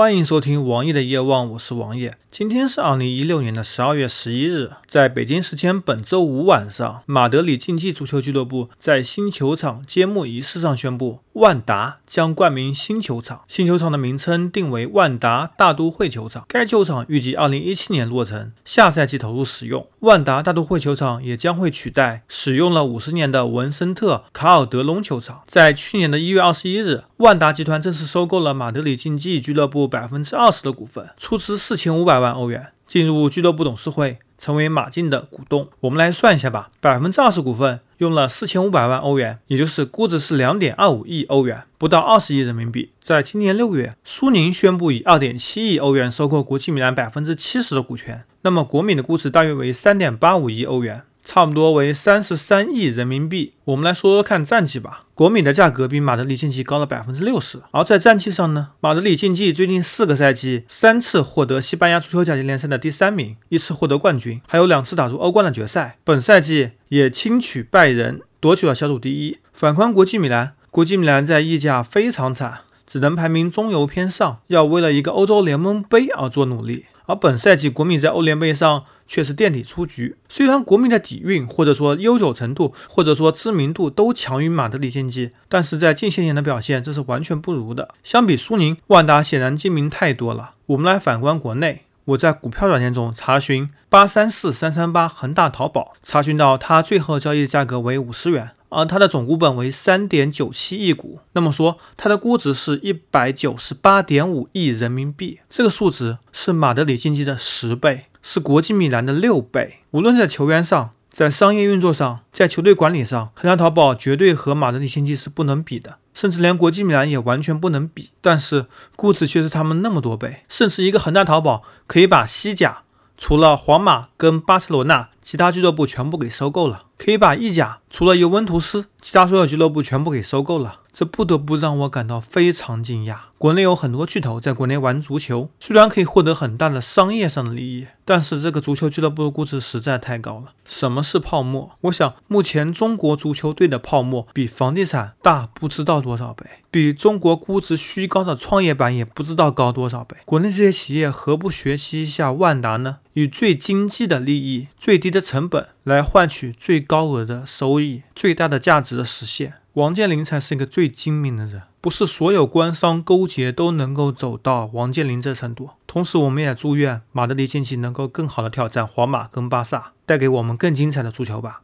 欢迎收听王爷的夜望，我是王爷。今天是二零一六年的十二月十一日，在北京时间本周五晚上，马德里竞技足球俱乐部在新球场揭幕仪式上宣布，万达将冠名新球场，新球场的名称定为万达大都会球场。该球场预计二零一七年落成，下赛季投入使用。万达大都会球场也将会取代使用了五十年的文森特卡尔德隆球场。在去年的一月二十一日，万达集团正式收购了马德里竞技俱乐部。百分之二十的股份，出资四千五百万欧元，进入俱乐部董事会，成为马竞的股东。我们来算一下吧，百分之二十股份用了四千五百万欧元，也就是估值是两点二五亿欧元，不到二十亿人民币。在今年六月，苏宁宣布以二点七亿欧元收购国际米兰百分之七十的股权，那么国米的估值大约为三点八五亿欧元。差不多为三十三亿人民币。我们来说说看战绩吧。国米的价格比马德里竞技高了百分之六十。而在战绩上呢，马德里竞技最近四个赛季三次获得西班牙足球甲级联赛的第三名，一次获得冠军，还有两次打入欧冠的决赛。本赛季也轻取拜仁，夺取了小组第一。反观国际米兰，国际米兰在意甲非常惨，只能排名中游偏上，要为了一个欧洲联盟杯而做努力。而本赛季国米在欧联杯上却是垫底出局。虽然国米的底蕴或者说悠久程度或者说知名度都强于马德里竞技，但是在近些年的表现这是完全不如的。相比苏宁、万达显然精明太多了。我们来反观国内，我在股票软件中查询八三四三三八恒大淘宝，查询到它最后交易价格为五十元。而它的总股本为三点九七亿股，那么说它的估值是一百九十八点五亿人民币，这个数值是马德里竞技的十倍，是国际米兰的六倍。无论在球员上，在商业运作上，在球队管理上，恒大淘宝绝对和马德里竞技是不能比的，甚至连国际米兰也完全不能比。但是估值却是他们那么多倍，甚至一个恒大淘宝可以把西甲除了皇马跟巴塞罗那其他俱乐部全部给收购了。可以把意甲除了尤文图斯，其他所有俱乐部全部给收购了，这不得不让我感到非常惊讶。国内有很多巨头在国内玩足球，虽然可以获得很大的商业上的利益，但是这个足球俱乐部的估值实在太高了。什么是泡沫？我想，目前中国足球队的泡沫比房地产大不知道多少倍，比中国估值虚高的创业板也不知道高多少倍。国内这些企业何不学习一下万达呢？以最经济的利益、最低的成本来换取最高额的收益、最大的价值的实现。王健林才是一个最精明的人，不是所有官商勾结都能够走到王健林这程度。同时，我们也祝愿马德里竞技能够更好的挑战皇马跟巴萨，带给我们更精彩的足球吧。